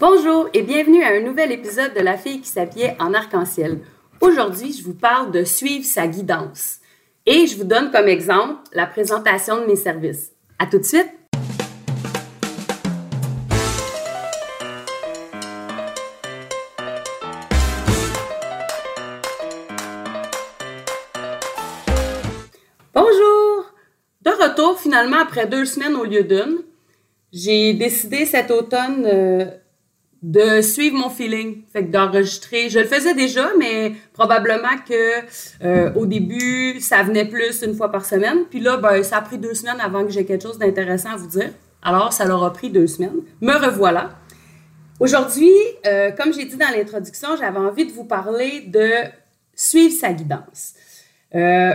Bonjour et bienvenue à un nouvel épisode de La fille qui s'habillait en arc-en-ciel. Aujourd'hui, je vous parle de suivre sa guidance. Et je vous donne comme exemple la présentation de mes services. À tout de suite! Bonjour! De retour finalement après deux semaines au lieu d'une, j'ai décidé cet automne euh, de suivre mon feeling, fait que d'enregistrer. Je le faisais déjà, mais probablement que euh, au début, ça venait plus une fois par semaine. Puis là, ben, ça a pris deux semaines avant que j'ai quelque chose d'intéressant à vous dire. Alors, ça leur a pris deux semaines. Me revoilà. Aujourd'hui, euh, comme j'ai dit dans l'introduction, j'avais envie de vous parler de suivre sa guidance. Euh,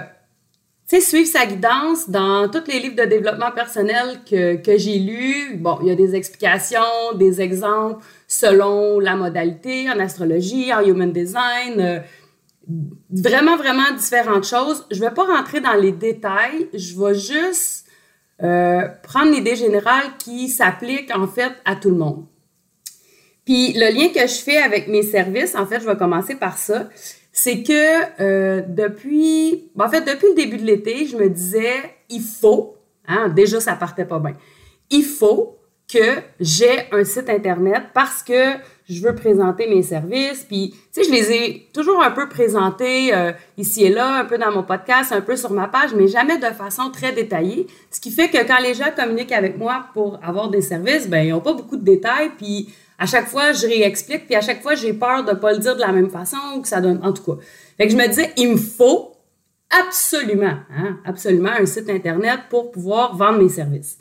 tu sais, suivre sa guidance dans tous les livres de développement personnel que, que j'ai lus. Bon, il y a des explications, des exemples selon la modalité en astrologie, en human design, euh, vraiment, vraiment différentes choses. Je ne vais pas rentrer dans les détails, je vais juste euh, prendre l'idée générale qui s'applique en fait à tout le monde. Puis le lien que je fais avec mes services, en fait, je vais commencer par ça, c'est que euh, depuis, en fait, depuis le début de l'été, je me disais, il faut, hein, déjà ça partait pas bien, il faut que j'ai un site internet parce que je veux présenter mes services. Puis, tu sais, je les ai toujours un peu présentés euh, ici et là, un peu dans mon podcast, un peu sur ma page, mais jamais de façon très détaillée. Ce qui fait que quand les gens communiquent avec moi pour avoir des services, ben ils n'ont pas beaucoup de détails. Puis, à chaque fois, je réexplique. Puis, à chaque fois, j'ai peur de ne pas le dire de la même façon ou que ça donne. En tout cas. Fait que je me disais, il me faut absolument, hein, absolument un site internet pour pouvoir vendre mes services.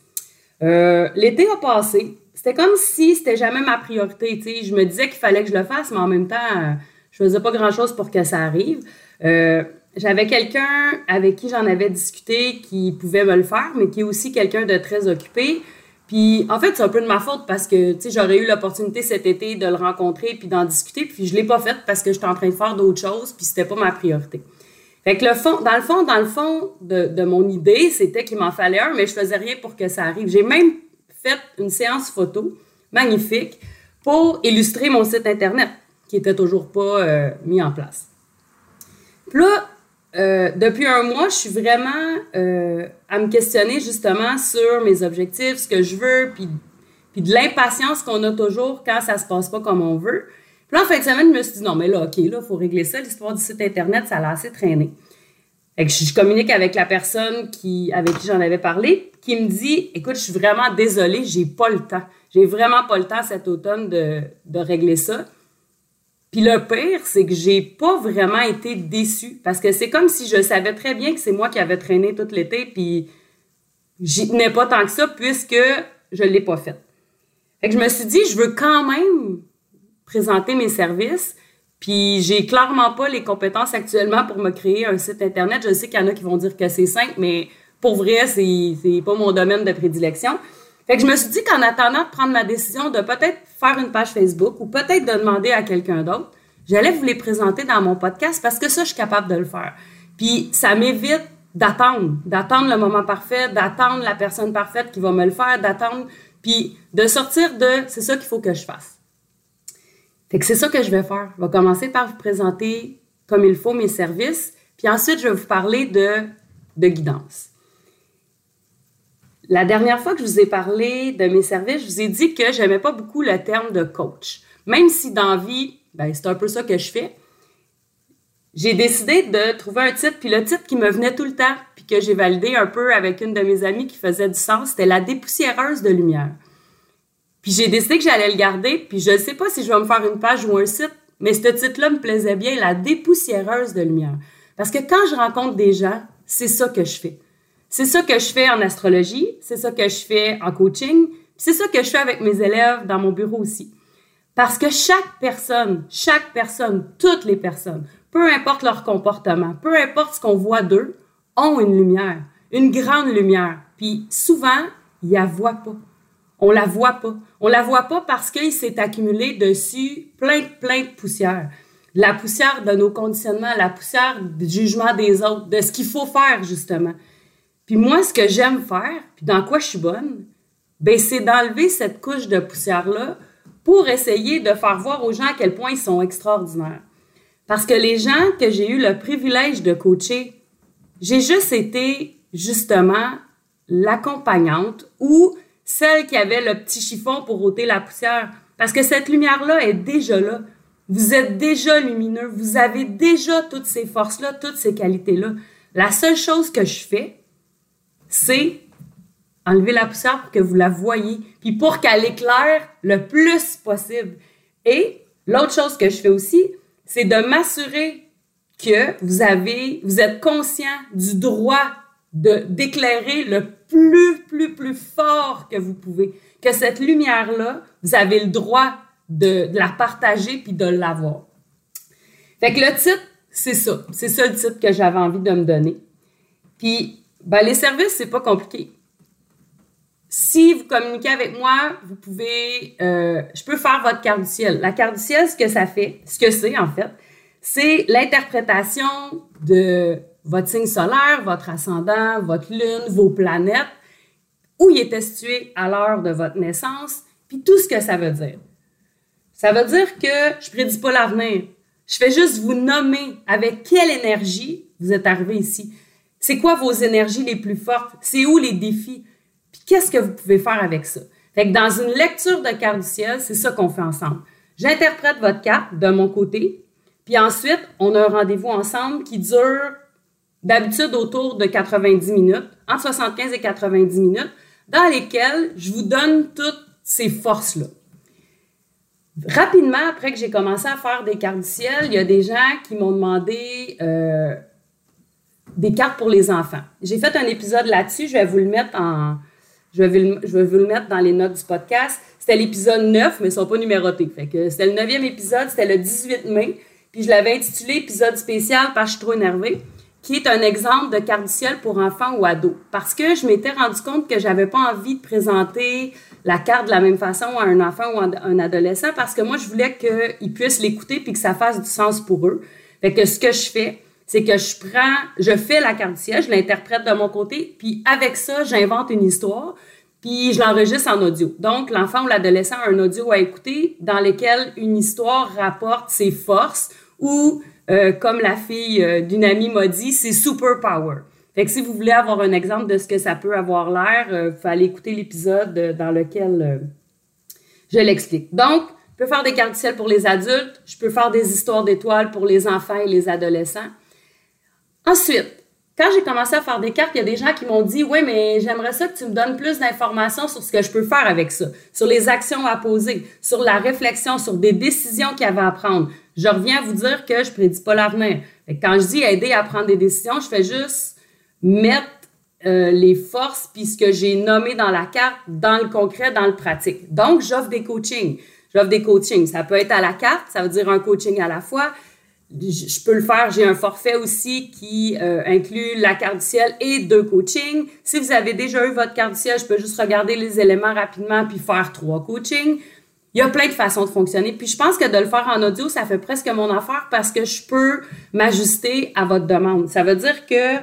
Euh, l'été a passé. C'était comme si c'était jamais ma priorité. Je me disais qu'il fallait que je le fasse, mais en même temps, euh, je faisais pas grand-chose pour que ça arrive. Euh, j'avais quelqu'un avec qui j'en avais discuté qui pouvait me le faire, mais qui est aussi quelqu'un de très occupé. Puis en fait, c'est un peu de ma faute parce que j'aurais eu l'opportunité cet été de le rencontrer puis d'en discuter, puis je l'ai pas fait parce que j'étais en train de faire d'autres choses, puis c'était pas ma priorité. Fait que le fond, dans le fond, dans le fond de, de mon idée, c'était qu'il m'en fallait un, mais je faisais rien pour que ça arrive. J'ai même fait une séance photo magnifique pour illustrer mon site internet, qui était toujours pas euh, mis en place. Puis là, euh, depuis un mois, je suis vraiment euh, à me questionner justement sur mes objectifs, ce que je veux, puis, de l'impatience qu'on a toujours quand ça se passe pas comme on veut. Puis en fin de semaine, je me suis dit, non, mais là, OK, là, il faut régler ça. L'histoire du site Internet, ça l'a assez traîné. Fait que je, communique avec la personne qui, avec qui j'en avais parlé, qui me dit, écoute, je suis vraiment désolée, j'ai pas le temps. J'ai vraiment pas le temps cet automne de, de régler ça. Puis le pire, c'est que j'ai pas vraiment été déçue parce que c'est comme si je savais très bien que c'est moi qui avais traîné tout l'été, puis j'y tenais pas tant que ça puisque je l'ai pas fait. Fait que je me suis dit, je veux quand même présenter mes services. Puis j'ai clairement pas les compétences actuellement pour me créer un site internet. Je sais qu'il y en a qui vont dire que c'est simple, mais pour vrai, c'est pas mon domaine de prédilection. Fait que je me suis dit qu'en attendant de prendre ma décision de peut-être faire une page Facebook ou peut-être de demander à quelqu'un d'autre, j'allais vous les présenter dans mon podcast parce que ça, je suis capable de le faire. Puis ça m'évite d'attendre, d'attendre le moment parfait, d'attendre la personne parfaite qui va me le faire, d'attendre, puis de sortir de c'est ça qu'il faut que je fasse. Fait que c'est ça que je vais faire. Je vais commencer par vous présenter comme il faut mes services, puis ensuite je vais vous parler de, de guidance. La dernière fois que je vous ai parlé de mes services, je vous ai dit que j'aimais pas beaucoup le terme de coach. Même si dans vie, ben, c'est un peu ça que je fais. J'ai décidé de trouver un titre, puis le titre qui me venait tout le temps, puis que j'ai validé un peu avec une de mes amies qui faisait du sens, c'était la dépoussiéreuse de lumière. Puis j'ai décidé que j'allais le garder, puis je ne sais pas si je vais me faire une page ou un site, mais ce titre-là me plaisait bien, la dépoussiéreuse de lumière. Parce que quand je rencontre des gens, c'est ça que je fais. C'est ça que je fais en astrologie, c'est ça que je fais en coaching, c'est ça que je fais avec mes élèves dans mon bureau aussi. Parce que chaque personne, chaque personne, toutes les personnes, peu importe leur comportement, peu importe ce qu'on voit d'eux, ont une lumière, une grande lumière. Puis souvent, ils la voient pas. On la voit pas. On la voit pas parce qu'il s'est accumulé dessus plein, plein de poussière. La poussière de nos conditionnements, la poussière du jugement des autres, de ce qu'il faut faire, justement. Puis moi, ce que j'aime faire, puis dans quoi je suis bonne, ben c'est d'enlever cette couche de poussière-là pour essayer de faire voir aux gens à quel point ils sont extraordinaires. Parce que les gens que j'ai eu le privilège de coacher, j'ai juste été justement l'accompagnante ou celle qui avait le petit chiffon pour ôter la poussière. Parce que cette lumière-là est déjà là. Vous êtes déjà lumineux. Vous avez déjà toutes ces forces-là, toutes ces qualités-là. La seule chose que je fais, c'est enlever la poussière pour que vous la voyez, puis pour qu'elle éclaire le plus possible. Et l'autre chose que je fais aussi, c'est de m'assurer que vous avez, vous êtes conscient du droit de d'éclairer le plus, plus, plus fort que vous pouvez. Que cette lumière-là, vous avez le droit de, de la partager puis de l'avoir. Fait que le titre, c'est ça. C'est ça le titre que j'avais envie de me donner. Puis, ben, les services, c'est pas compliqué. Si vous communiquez avec moi, vous pouvez, euh, je peux faire votre carte du ciel. La carte du ciel, ce que ça fait, ce que c'est en fait, c'est l'interprétation de votre signe solaire, votre ascendant, votre lune, vos planètes, où il était situé à l'heure de votre naissance, puis tout ce que ça veut dire. Ça veut dire que je prédis pas l'avenir. Je fais juste vous nommer avec quelle énergie vous êtes arrivé ici. C'est quoi vos énergies les plus fortes? C'est où les défis? Puis qu'est-ce que vous pouvez faire avec ça? Fait que dans une lecture de carte du ciel, c'est ça qu'on fait ensemble. J'interprète votre carte de mon côté, puis ensuite, on a un rendez-vous ensemble qui dure d'habitude autour de 90 minutes, entre 75 et 90 minutes, dans lesquelles je vous donne toutes ces forces-là. Rapidement, après que j'ai commencé à faire des cartes du ciel, il y a des gens qui m'ont demandé euh, des cartes pour les enfants. J'ai fait un épisode là-dessus, je vais vous le mettre en... Je vais, je vais vous le mettre dans les notes du podcast. C'était l'épisode 9, mais ils sont pas numérotés. C'était le neuvième épisode, c'était le 18 mai. Puis je l'avais intitulé épisode spécial parce que je suis trop énervée qui est un exemple de carte du ciel pour enfants ou ados. Parce que je m'étais rendu compte que j'avais pas envie de présenter la carte de la même façon à un enfant ou à un adolescent parce que moi, je voulais qu'ils puissent l'écouter puis que ça fasse du sens pour eux. Fait ce que je fais, c'est que je prends, je fais la carte du ciel, je l'interprète de mon côté, puis avec ça, j'invente une histoire, puis je l'enregistre en audio. Donc, l'enfant ou l'adolescent a un audio à écouter dans lequel une histoire rapporte ses forces ou euh, comme la fille euh, d'une amie m'a dit, c'est super power. Fait que si vous voulez avoir un exemple de ce que ça peut avoir l'air, il euh, faut aller écouter l'épisode dans lequel je l'explique. Donc, je peux faire des cartes ciel pour les adultes, je peux faire des histoires d'étoiles pour les enfants et les adolescents. Ensuite, quand j'ai commencé à faire des cartes, il y a des gens qui m'ont dit Oui, mais j'aimerais ça que tu me donnes plus d'informations sur ce que je peux faire avec ça, sur les actions à poser, sur la réflexion, sur des décisions qu'il y avait à prendre. Je reviens à vous dire que je prédis pas l'avenir. Quand je dis aider à prendre des décisions, je fais juste mettre euh, les forces puis ce que j'ai nommé dans la carte dans le concret, dans le pratique. Donc, j'offre des coachings. J'offre des coachings. Ça peut être à la carte, ça veut dire un coaching à la fois je peux le faire. J'ai un forfait aussi qui euh, inclut la carte du ciel et deux coachings. Si vous avez déjà eu votre carte du ciel, je peux juste regarder les éléments rapidement puis faire trois coachings. Il y a plein de façons de fonctionner. Puis je pense que de le faire en audio, ça fait presque mon affaire parce que je peux m'ajuster à votre demande. Ça veut dire que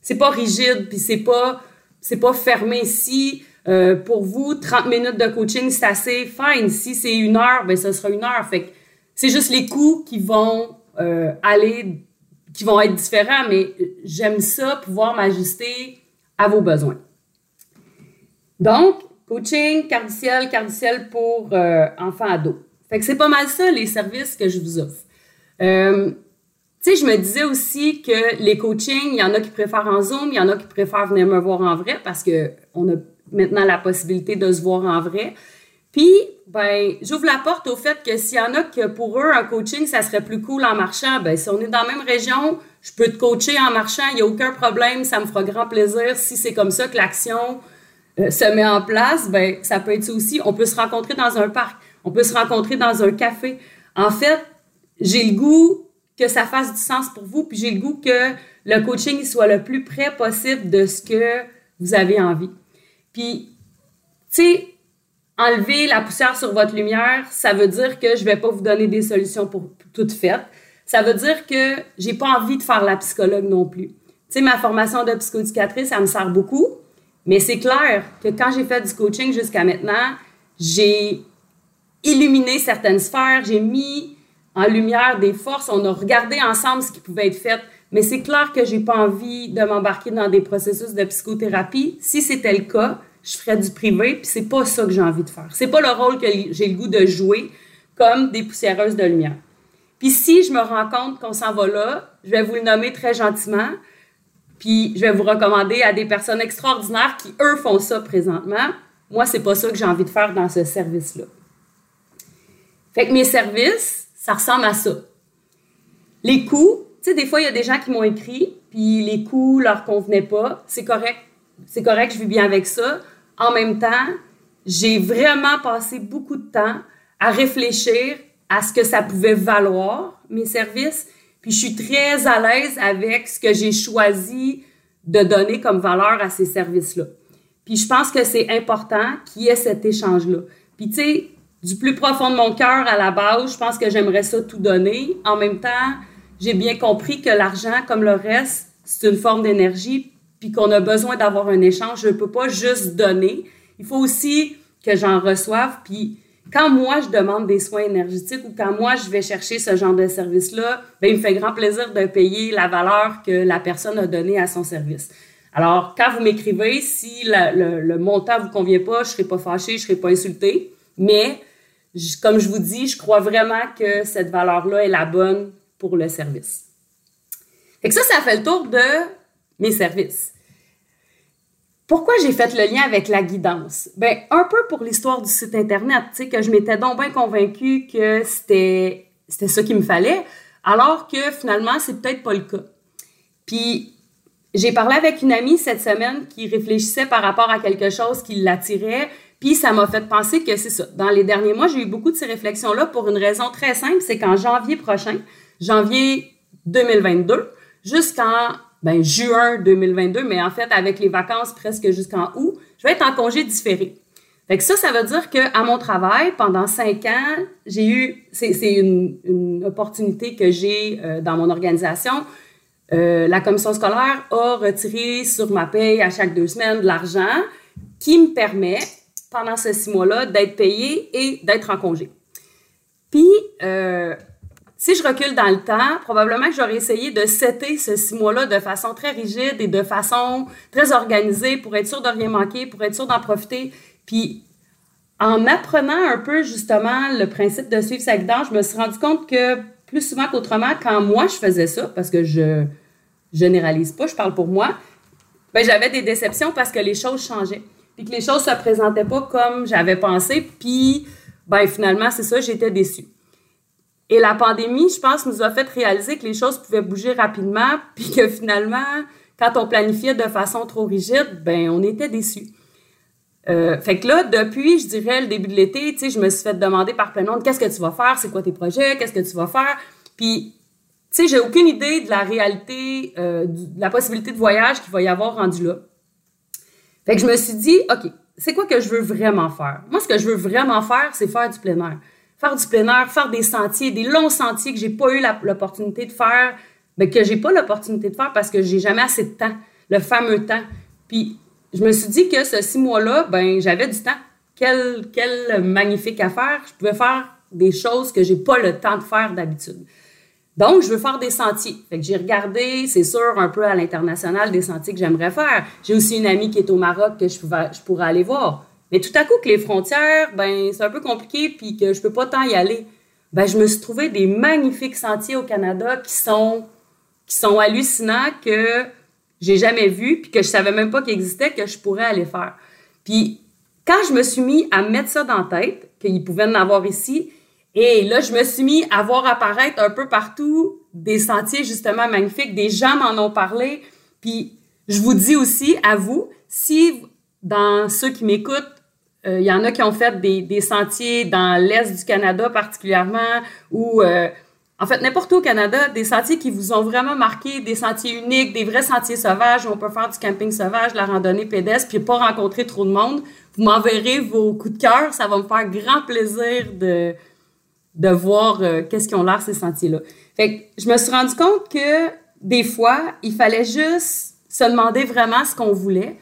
c'est pas rigide puis c'est pas c'est pas fermé. Si euh, pour vous 30 minutes de coaching c'est assez fine. Si c'est une heure, ben ce sera une heure. Fait que c'est juste les coûts qui vont euh, aller, qui vont être différents, mais j'aime ça, pouvoir m'ajuster à vos besoins. Donc, coaching, cardiciel, cardiciel pour euh, enfants ados. Fait que c'est pas mal ça, les services que je vous offre. Euh, tu sais, je me disais aussi que les coachings, il y en a qui préfèrent en Zoom, il y en a qui préfèrent venir me voir en vrai parce que on a maintenant la possibilité de se voir en vrai. Puis, ben, j'ouvre la porte au fait que s'il y en a que pour eux, un coaching, ça serait plus cool en marchant, ben, si on est dans la même région, je peux te coacher en marchant, il n'y a aucun problème, ça me fera grand plaisir. Si c'est comme ça que l'action euh, se met en place, ben, ça peut être ça aussi. On peut se rencontrer dans un parc, on peut se rencontrer dans un café. En fait, j'ai le goût que ça fasse du sens pour vous, puis j'ai le goût que le coaching soit le plus près possible de ce que vous avez envie. Puis, tu sais, enlever la poussière sur votre lumière, ça veut dire que je vais pas vous donner des solutions pour, toutes faites. Ça veut dire que j'ai pas envie de faire la psychologue non plus. Tu sais, ma formation de psychoéducatrice, ça me sert beaucoup, mais c'est clair que quand j'ai fait du coaching jusqu'à maintenant, j'ai illuminé certaines sphères, j'ai mis en lumière des forces, on a regardé ensemble ce qui pouvait être fait. Mais c'est clair que j'ai pas envie de m'embarquer dans des processus de psychothérapie. Si c'était le cas, je ferais du privé, puis c'est pas ça que j'ai envie de faire. C'est pas le rôle que j'ai le goût de jouer comme des poussiéreuses de lumière. Puis si je me rends compte qu'on s'en va là, je vais vous le nommer très gentiment, puis je vais vous recommander à des personnes extraordinaires qui, eux, font ça présentement. Moi, c'est pas ça que j'ai envie de faire dans ce service-là. Fait que mes services, ça ressemble à ça. Les coûts, tu sais, des fois, il y a des gens qui m'ont écrit, puis les coûts leur convenaient pas. C'est correct. C'est correct, je vis bien avec ça. En même temps, j'ai vraiment passé beaucoup de temps à réfléchir à ce que ça pouvait valoir, mes services. Puis je suis très à l'aise avec ce que j'ai choisi de donner comme valeur à ces services-là. Puis je pense que c'est important qu'il y ait cet échange-là. Puis tu sais, du plus profond de mon cœur à la base, je pense que j'aimerais ça tout donner. En même temps, j'ai bien compris que l'argent, comme le reste, c'est une forme d'énergie, puis qu'on a besoin d'avoir un échange. Je ne peux pas juste donner. Il faut aussi que j'en reçoive. Puis quand moi, je demande des soins énergétiques ou quand moi, je vais chercher ce genre de service-là, ben, il me fait grand plaisir de payer la valeur que la personne a donnée à son service. Alors, quand vous m'écrivez, si le, montant vous convient pas, je serai pas fâchée, je serai pas insultée. Mais, comme je vous dis, je crois vraiment que cette valeur-là est la bonne pour le service. Fait que ça, ça fait le tour de mes services. Pourquoi j'ai fait le lien avec la guidance? Ben, un peu pour l'histoire du site Internet, tu sais, que je m'étais donc bien convaincue que c'était, c'était ça qu'il me fallait, alors que finalement, c'est peut-être pas le cas. Puis, j'ai parlé avec une amie cette semaine qui réfléchissait par rapport à quelque chose qui l'attirait, puis ça m'a fait penser que c'est ça. Dans les derniers mois, j'ai eu beaucoup de ces réflexions-là pour une raison très simple, c'est qu'en janvier prochain, janvier 2022, jusqu'en ben, juin 2022, mais en fait, avec les vacances presque jusqu'en août, je vais être en congé différé. Fait ça, ça veut dire qu'à mon travail, pendant cinq ans, j'ai eu, c'est une, une, opportunité que j'ai euh, dans mon organisation. Euh, la commission scolaire a retiré sur ma paye à chaque deux semaines de l'argent qui me permet, pendant ces six mois-là, d'être payé et d'être en congé. Puis, euh, si je recule dans le temps, probablement que j'aurais essayé de setter ce six mois-là de façon très rigide et de façon très organisée pour être sûr de rien manquer, pour être sûr d'en profiter. Puis, en apprenant un peu justement le principe de suivre sa guidance, je me suis rendu compte que plus souvent qu'autrement, quand moi je faisais ça, parce que je généralise pas, je parle pour moi, ben j'avais des déceptions parce que les choses changeaient. Puis que les choses se présentaient pas comme j'avais pensé. Puis, ben finalement, c'est ça, j'étais déçue. Et la pandémie, je pense, nous a fait réaliser que les choses pouvaient bouger rapidement, puis que finalement, quand on planifiait de façon trop rigide, ben on était déçus. Euh, fait que là, depuis, je dirais, le début de l'été, tu sais, je me suis fait demander par plein de qu'est-ce que tu vas faire, c'est quoi tes projets, qu'est-ce que tu vas faire? Puis, tu sais, j'ai aucune idée de la réalité, euh, de la possibilité de voyage qu'il va y avoir rendu là. Fait que je me suis dit, OK, c'est quoi que je veux vraiment faire? Moi, ce que je veux vraiment faire, c'est faire du plein air faire du plein air, faire des sentiers, des longs sentiers que j'ai pas eu l'opportunité de faire, mais que j'ai pas l'opportunité de faire parce que j'ai jamais assez de temps, le fameux temps. Puis je me suis dit que ce six mois-là, ben j'avais du temps. Quel, quel magnifique affaire. Je pouvais faire des choses que j'ai pas le temps de faire d'habitude. Donc, je veux faire des sentiers. Fait j'ai regardé, c'est sûr, un peu à l'international des sentiers que j'aimerais faire. J'ai aussi une amie qui est au Maroc que je, je pourrais aller voir. Mais tout à coup que les frontières, ben c'est un peu compliqué puis que je peux pas tant y aller. Ben je me suis trouvé des magnifiques sentiers au Canada qui sont qui sont hallucinants que j'ai jamais vus puis que je savais même pas qu'ils existaient que je pourrais aller faire. Puis quand je me suis mis à mettre ça dans la tête qu'il pouvait en avoir ici et là je me suis mis à voir apparaître un peu partout des sentiers justement magnifiques, des gens m'en ont parlé puis je vous dis aussi à vous si dans ceux qui m'écoutent il euh, y en a qui ont fait des, sentiers dans l'Est du Canada particulièrement, ou euh, en fait n'importe où au Canada, des sentiers qui vous ont vraiment marqué, des sentiers uniques, des vrais sentiers sauvages où on peut faire du camping sauvage, la randonnée pédestre, puis pas rencontrer trop de monde. Vous m'enverrez vos coups de cœur, ça va me faire grand plaisir de, de voir euh, qu'est-ce qu'ils ont l'air ces sentiers-là. Je me suis rendu compte que des fois, il fallait juste se demander vraiment ce qu'on voulait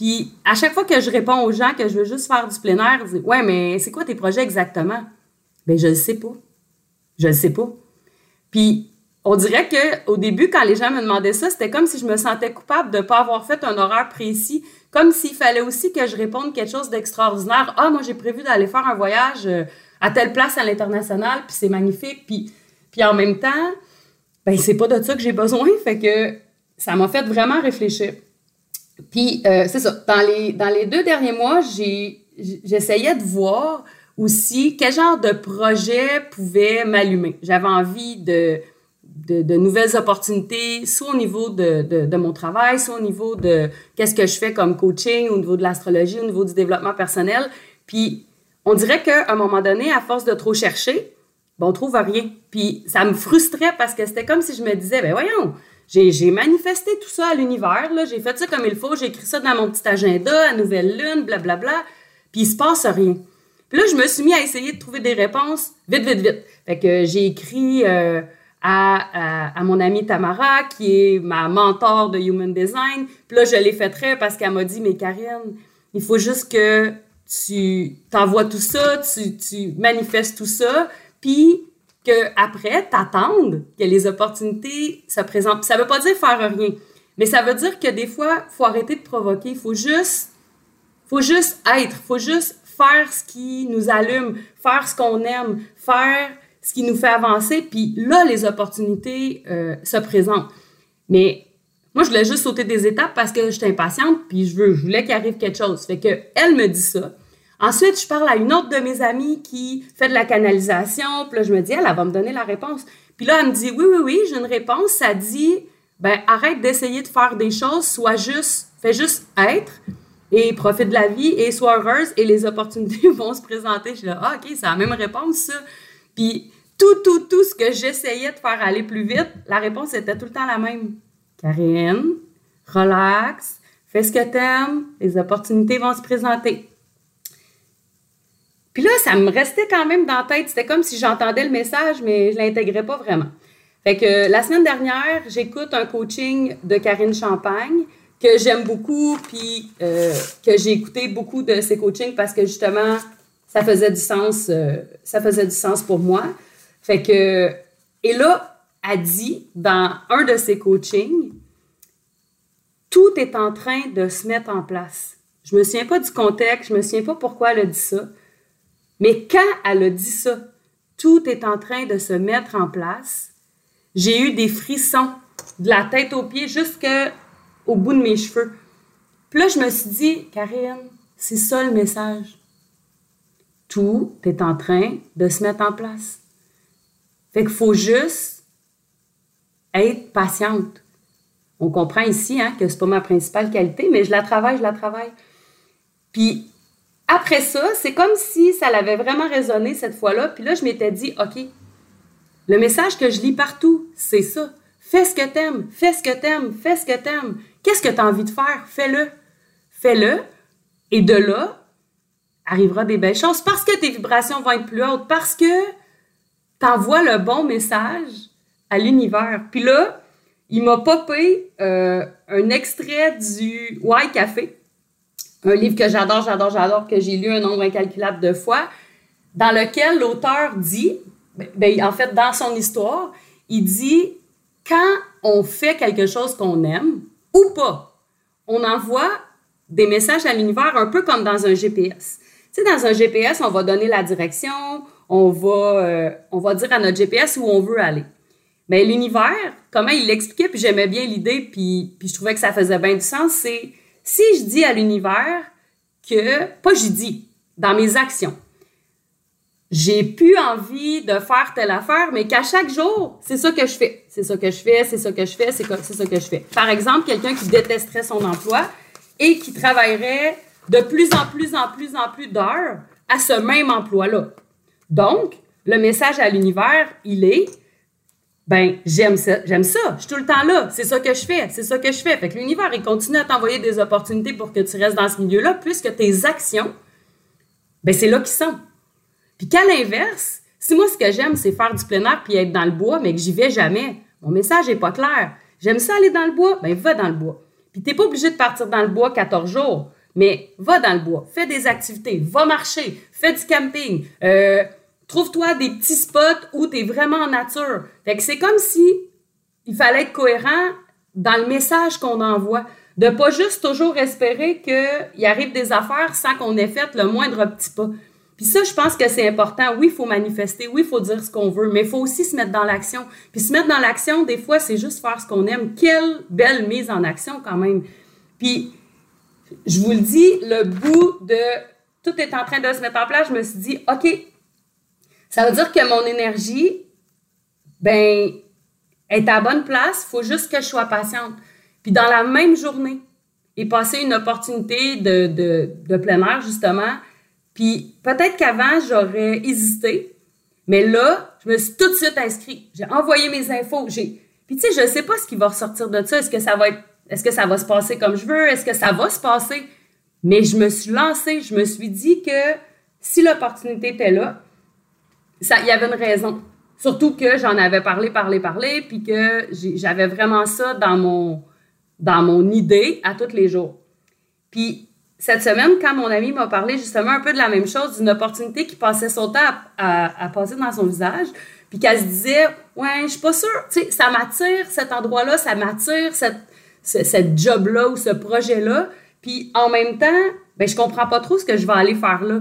Puis à chaque fois que je réponds aux gens que je veux juste faire du plein air, ils disent Ouais, mais c'est quoi tes projets exactement? Ben, je ne sais pas. Je ne sais pas. Puis on dirait que au début, quand les gens me demandaient ça, c'était comme si je me sentais coupable de ne pas avoir fait un horaire précis, comme s'il fallait aussi que je réponde quelque chose d'extraordinaire. Ah, moi, j'ai prévu d'aller faire un voyage euh, à telle place à l'international, puis c'est magnifique. Puis, puis en même temps, ben c'est pas de ça que j'ai besoin. Fait que ça m'a fait vraiment réfléchir. Puis euh, c'est ça. Dans les, dans les deux derniers mois, j'essayais de voir aussi quel genre de projet pouvait m'allumer. J'avais envie de, de, nouvelles opportunités, soit au niveau de, de, de, mon travail, soit au niveau de qu'est-ce que je fais comme coaching, au niveau de l'astrologie, au niveau du développement personnel. Puis on dirait qu'à un moment donné, à force de trop chercher, ben, on trouve rien. Puis ça me frustrait parce que c'était comme si je me disais, ben voyons, j'ai manifesté tout ça à l'univers, j'ai fait ça comme il faut, j'ai écrit ça dans mon petit agenda, à Nouvelle Lune, blablabla, bla, bla, puis il se passe rien. Puis là, je me suis mis à essayer de trouver des réponses vite, vite, vite. Fait que j'ai écrit euh, à, à, mon amie Tamara, qui est ma mentor de Human Design. Puis là, je l'ai fait très parce qu'elle m'a dit, mais Karine, il faut juste que tu t'envoies tout ça, tu, tu manifestes tout ça, puis qu'après, t'attendes que les opportunités se présentent. Ça veut pas dire faire rien, mais ça veut dire que des fois, faut arrêter de provoquer. Faut juste, faut juste être, faut juste faire ce qui nous allume, faire ce qu'on aime, faire ce qui nous fait avancer, puis là, les opportunités euh, se présentent. Mais moi, je voulais juste sauter des étapes parce que j'étais impatiente, puis je, veux, je voulais qu'il arrive quelque chose. Fait que elle me dit ça. Ensuite, je parle à une autre de mes amies qui fait de la canalisation. Puis là, je me dis, elle, va me donner la réponse. Puis là, elle me dit, oui, oui, oui, j'ai une réponse. Ça dit, ben, arrête d'essayer de faire des choses, sois juste, fais juste être et profite de la vie et sois heureuse et les opportunités vont se présenter. Je suis là, ah, OK, c'est la même réponse, ça. Puis tout, tout, tout ce que j'essayais de faire aller plus vite, la réponse était tout le temps la même. Karine, relax, fais ce que t'aimes, les opportunités vont se présenter. Puis là, ça me restait quand même dans la tête. C'était comme si j'entendais le message, mais je l'intégrais pas vraiment. Fait que la semaine dernière, j'écoute un coaching de Karine Champagne que j'aime beaucoup, puis euh, que j'ai écouté beaucoup de ses coachings parce que justement, ça faisait du sens, euh, ça faisait du sens pour moi. Fait que, et là, elle dit dans un de ses coachings, tout est en train de se mettre en place. Je me souviens pas du contexte, je me souviens pas pourquoi elle a dit ça, mais quand elle a dit ça, tout est en train de se mettre en place, j'ai eu des frissons de la tête aux pieds jusqu'au bout de mes cheveux. Puis là, je me suis dit, Karine, c'est ça le message. Tout est en train de se mettre en place. Fait qu'il faut juste être patiente. On comprend ici hein, que c'est pas ma principale qualité, mais je la travaille, je la travaille. Puis après ça, c'est comme si ça l'avait vraiment résonné cette fois-là. Puis là, je m'étais dit, OK, le message que je lis partout, c'est ça. Fais ce que t'aimes, fais ce que t'aimes, fais ce que t'aimes. Qu'est-ce que tu envie de faire? Fais-le. Fais-le. Et de là, arrivera des belles choses parce que tes vibrations vont être plus hautes, parce que tu envoies le bon message à l'univers. Puis là, il m'a popé euh, un extrait du White Café un livre que j'adore, j'adore, j'adore, que j'ai lu un nombre incalculable de fois, dans lequel l'auteur dit, ben, ben, en fait, dans son histoire, il dit, quand on fait quelque chose qu'on aime, ou pas, on envoie des messages à l'univers un peu comme dans un GPS. Tu sais, dans un GPS, on va donner la direction, on va, euh, on va dire à notre GPS où on veut aller. Mais l'univers, comment il l'expliquait, puis j'aimais bien l'idée, puis, puis je trouvais que ça faisait bien du sens, c'est si je dis à l'univers que, pas je dis, dans mes actions, j'ai plus envie de faire telle affaire, mais qu'à chaque jour, c'est ça que je fais. C'est ça que je fais, c'est ça que je fais, c'est ça que je fais. Par exemple, quelqu'un qui détesterait son emploi et qui travaillerait de plus en plus en plus en plus d'heures à ce même emploi-là. Donc, le message à l'univers, il est ben j'aime ça, j'aime ça, je suis tout le temps là, c'est ça que je fais, c'est ça que je fais. Fait que l'univers, il continue à t'envoyer des opportunités pour que tu restes dans ce milieu-là, puisque tes actions, ben c'est là qu'ils sont. Puis qu'à l'inverse, si moi, ce que j'aime, c'est faire du plein air puis être dans le bois, mais que j'y vais jamais, mon message est pas clair. J'aime ça aller dans le bois, ben va dans le bois. Puis t'es pas obligé de partir dans le bois 14 jours, mais va dans le bois, fais des activités, va marcher, fais du camping, euh, trouve-toi des petits spots où tu es vraiment en nature. Fait que c'est comme si il fallait être cohérent dans le message qu'on envoie. De pas juste toujours espérer qu'il arrive des affaires sans qu'on ait fait le moindre petit pas. Puis ça, je pense que c'est important. Oui, il faut manifester, oui, il faut dire ce qu'on veut, mais il faut aussi se mettre dans l'action. Puis se mettre dans l'action, des fois, c'est juste faire ce qu'on aime. Quelle belle mise en action quand même. Puis, je vous le dis, le bout de tout est en train de se mettre en place, je me suis dit, OK, ça veut dire que mon énergie, ben, est à bonne place. Il faut juste que je sois patiente. Puis dans la même journée, et passer une opportunité de, de, plein air, justement, puis peut-être qu'avant, j'aurais hésité, mais là, je me suis tout de suite inscrite. J'ai envoyé mes infos. J'ai... Puis tu sais, je ne sais pas ce qui va ressortir de ça. Est-ce que ça va est-ce que ça va se passer comme je veux? Est-ce que ça va se passer? Mais je me suis lancée. Je me suis dit que si l'opportunité était là, il y avait une raison. Surtout que j'en avais parlé, parlé, parlé, puis que j'avais vraiment ça dans mon, dans mon idée à tous les jours. Puis cette semaine, quand mon ami m'a parlé justement un peu de la même chose, d'une opportunité qui passait son temps à, passer dans son visage, puis qu'elle se disait Ouais, je suis pas sûre, tu sais, ça m'attire cet endroit-là, ça m'attire cette, cette job-là ou ce projet-là. Puis en même temps, ben, je comprends pas trop ce que je vais aller faire là.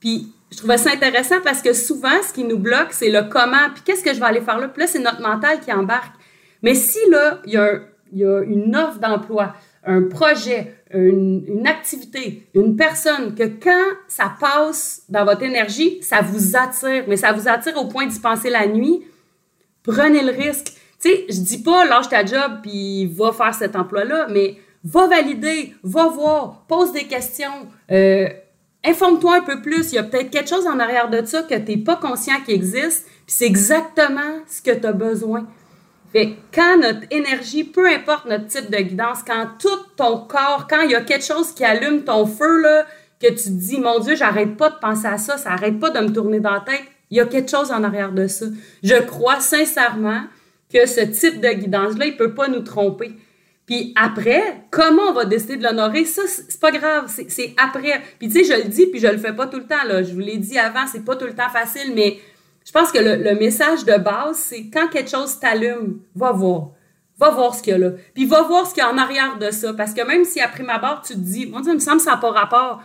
Puis je trouvais ça intéressant parce que souvent, ce qui nous bloque, c'est le comment, puis qu'est-ce que je vais aller faire là? Puis là, c'est notre mental qui embarque. Mais si là, il y a, une offre d'emploi, un projet, une, activité, une personne, que quand ça passe dans votre énergie, ça vous attire, mais ça vous attire au point d'y penser la nuit, prenez le risque. Tu sais, je dis pas lâche ta job puis va faire cet emploi-là, mais va valider, va voir, pose des questions, euh, informe-toi un peu plus. Il y a peut-être quelque chose en arrière de ça que tu n'es pas conscient qui existe, puis c'est exactement ce que tu as besoin. Fait quand notre énergie, peu importe notre type de guidance, quand tout ton corps, quand il y a quelque chose qui allume ton feu, que tu te dis, mon Dieu, j'arrête pas de penser à ça, ça arrête pas de me tourner dans la tête, il y a quelque chose en arrière de ça. Je crois sincèrement que ce type de guidance-là, il peut pas nous tromper. Puis après, comment on va décider de l'honorer, ça, c'est pas grave, c'est après. Puis tu sais, je le dis, puis je le fais pas tout le temps, là. Je vous l'ai dit avant, c'est pas tout le temps facile, mais je pense que le, message de base, c'est quand quelque chose t'allume, va voir. Va voir ce qu'il y a là. Puis va voir ce qu'il y a en arrière de ça. Parce que même si après ma barre, tu te dis, mon Dieu, il me semble que ça n'a pas rapport,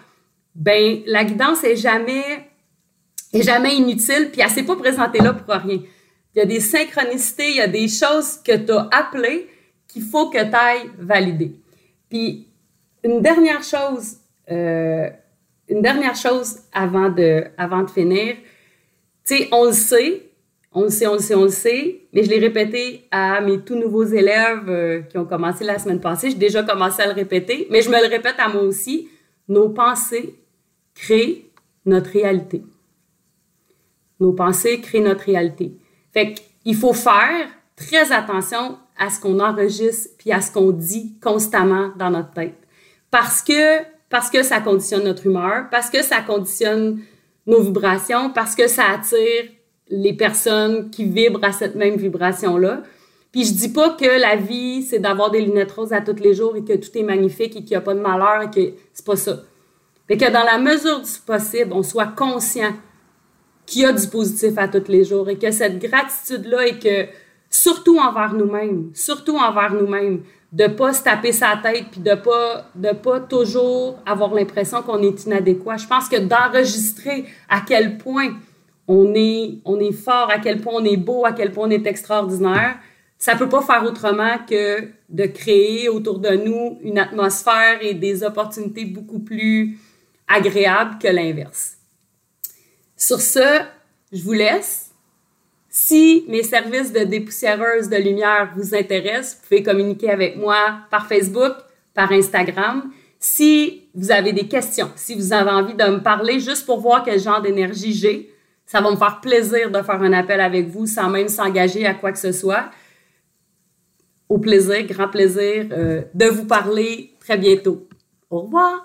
ben la guidance est jamais, est jamais inutile, puis elle s'est pas présentée là pour rien. Il y a des synchronicités, il y a des choses que tu as appelées qu'il faut que tu ailles valider. Puis une dernière chose, euh, une dernière chose avant de, avant de finir, tu sais, on le sait, on le sait, on le sait, on le sait, mais je l'ai répété à mes tout nouveaux élèves euh, qui ont commencé la semaine passée. J'ai déjà commencé à le répéter, mais je me le répète à moi aussi. Nos pensées créent notre réalité. Nos pensées créent notre réalité. Fait qu'il faut faire très attention à ce qu'on enregistre puis à ce qu'on dit constamment dans notre tête. Parce que, parce que ça conditionne notre humeur, parce que ça conditionne nos vibrations parce que ça attire les personnes qui vibrent à cette même vibration-là. Puis je dis pas que la vie, c'est d'avoir des lunettes roses à tous les jours et que tout est magnifique et qu'il n'y a pas de malheur et que c'est pas ça. Mais que dans la mesure du possible, on soit conscient qu'il y a du positif à tous les jours et que cette gratitude-là et que surtout envers nous-mêmes, surtout envers nous-mêmes, de pas se taper sa tête puis de pas de pas toujours avoir l'impression qu'on est inadéquat. Je pense que d'enregistrer à quel point on est on est fort, à quel point on est beau, à quel point on est extraordinaire, ça peut pas faire autrement que de créer autour de nous une atmosphère et des opportunités beaucoup plus agréables que l'inverse. Sur ce, je vous laisse. Si mes services de dépoussiéreuse de lumière vous intéressent, vous pouvez communiquer avec moi par Facebook, par Instagram. Si vous avez des questions, si vous avez envie de me parler juste pour voir quel genre d'énergie j'ai, ça va me faire plaisir de faire un appel avec vous sans même s'engager à quoi que ce soit. Au plaisir, grand plaisir euh, de vous parler très bientôt. Au revoir.